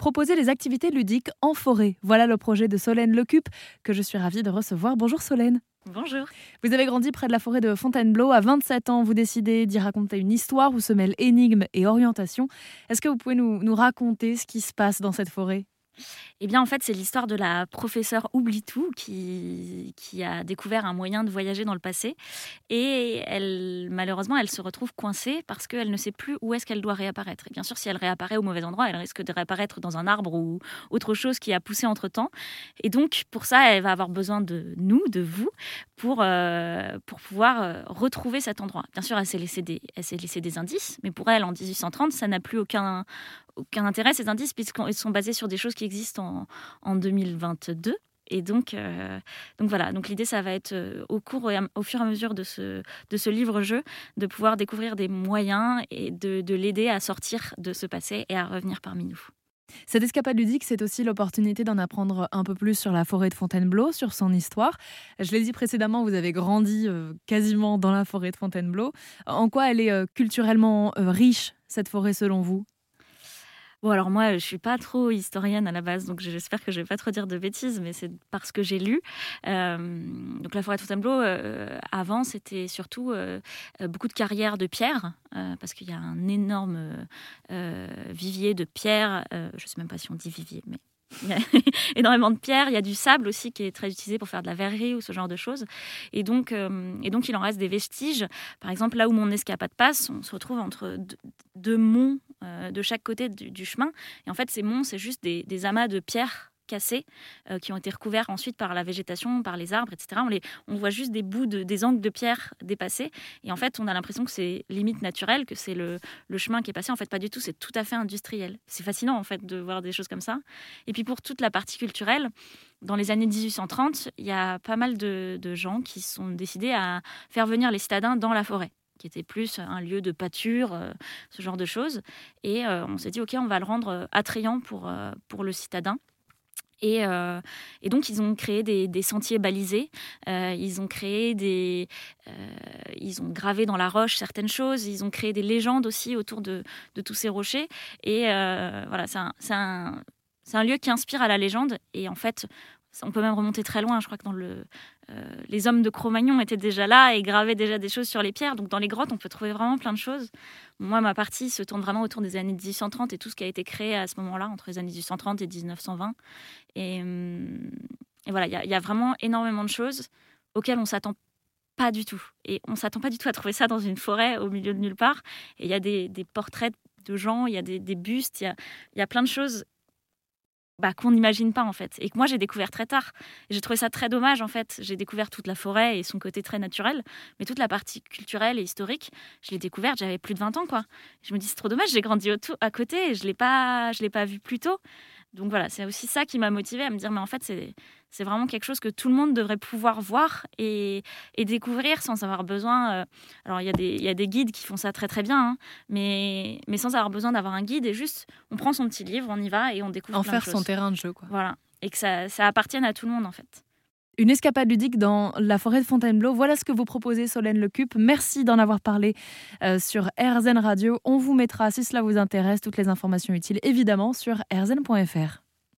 proposer les activités ludiques en forêt. Voilà le projet de Solène Lecup que je suis ravie de recevoir. Bonjour Solène. Bonjour. Vous avez grandi près de la forêt de Fontainebleau. À 27 ans, vous décidez d'y raconter une histoire où se mêlent énigmes et orientation. Est-ce que vous pouvez nous, nous raconter ce qui se passe dans cette forêt? Eh bien, en fait, c'est l'histoire de la professeure Oublitou qui, qui a découvert un moyen de voyager dans le passé. Et elle, malheureusement, elle se retrouve coincée parce qu'elle ne sait plus où est-ce qu'elle doit réapparaître. Et bien sûr, si elle réapparaît au mauvais endroit, elle risque de réapparaître dans un arbre ou autre chose qui a poussé entre-temps. Et donc, pour ça, elle va avoir besoin de nous, de vous, pour, euh, pour pouvoir euh, retrouver cet endroit. Bien sûr, elle s'est laissé, des, elle s'est laissé des indices, mais pour elle, en 1830, ça n'a plus aucun, aucun intérêt, ces indices, puisqu'ils sont basés sur des choses qui existent en, en 2022. Et donc, euh, donc voilà, donc l'idée, ça va être euh, au cours et au fur et à mesure de ce, de ce livre-jeu, de pouvoir découvrir des moyens et de, de l'aider à sortir de ce passé et à revenir parmi nous. Cette escapade ludique, c'est aussi l'opportunité d'en apprendre un peu plus sur la forêt de Fontainebleau, sur son histoire. Je l'ai dit précédemment, vous avez grandi euh, quasiment dans la forêt de Fontainebleau. En quoi elle est culturellement riche, cette forêt, selon vous? Bon, alors moi, je suis pas trop historienne à la base, donc j'espère que je vais pas trop dire de bêtises, mais c'est parce que j'ai lu. Euh, donc la forêt de Fontainebleau, euh, avant, c'était surtout euh, beaucoup de carrières de pierre, parce qu'il y a un énorme vivier de pierre. je sais même pas si on dit vivier, mais il y a énormément de pierres, il y a du sable aussi qui est très utilisé pour faire de la verrerie ou ce genre de choses. Et donc, et donc il en reste des vestiges. Par exemple, là où mon escapade passe, on se retrouve entre deux monts euh, de chaque côté du, chemin. Et en fait, ces monts, c'est juste des, amas de pierres cassées euh, qui ont été recouverts ensuite par la végétation, par les arbres, etc. On, les, on voit juste des bouts, de, des angles de pierre dépassés. Et en fait, on a l'impression que c'est limite naturel, que c'est le, le, chemin qui est passé. En fait, pas du tout. C'est tout à fait industriel. C'est fascinant, en fait, de voir des choses comme ça. Et puis, pour toute la partie culturelle, dans les années 1830, il y a pas mal de, gens qui sont décidés à faire venir les citadins dans la forêt qui était plus un lieu de pâture, euh, ce genre de choses. Et euh, on s'est dit, OK, on va le rendre attrayant pour, pour le citadin. Et, et, donc, ils ont créé des, sentiers balisés, ils ont créé des. ils ont gravé dans la roche certaines choses, ils ont créé des légendes aussi autour de, de tous ces rochers. Et voilà, c'est un, un, un, lieu qui inspire à la légende. Et en fait, on peut même remonter très loin. Je crois que dans euh, les hommes de Cro-Magnon étaient déjà là et gravaient déjà des choses sur les pierres. Donc dans les grottes, on peut trouver vraiment plein de choses. Moi, ma partie se tourne vraiment autour des années 1830 et tout ce qui a été créé à ce moment-là, entre les années 1830 et 1920. Et, hum, et voilà, il y, a vraiment énormément de choses auxquelles on s'attend pas du tout. Et on s'attend pas du tout à trouver ça dans une forêt au milieu de nulle part. Et il y a des, portraits de gens, il y a des, bustes, il y y a plein de choses bah, qu'on n'imagine pas en fait et que moi j'ai découvert très tard. J'ai trouvé ça très dommage en fait. J'ai découvert toute la forêt et son côté très naturel, mais toute la partie culturelle et historique, je l'ai découverte, j'avais plus de 20 ans quoi. Je me dis c'est trop dommage, j'ai grandi à côté et je l'ai pas je l'ai pas vu plus tôt. Donc voilà, c'est aussi ça qui m'a motivée à me dire mais en fait c'est c'est vraiment quelque chose que tout le monde devrait pouvoir voir et, découvrir sans avoir besoin. Euh, alors, il y, a des, y a des guides qui font ça très très bien, hein, mais, mais sans avoir besoin d'avoir un guide et juste, on prend son petit livre, on y va et on découvre. En faire son terrain de jeu, quoi. Voilà. Et que ça, ça appartienne à tout le monde, en fait. Une escapade ludique dans la forêt de Fontainebleau. Voilà ce que vous proposez, Solène Lecup. Merci d'en avoir parlé euh, sur RZN Radio. On vous mettra, si cela vous intéresse, toutes les informations utiles, évidemment, sur rzn.fr.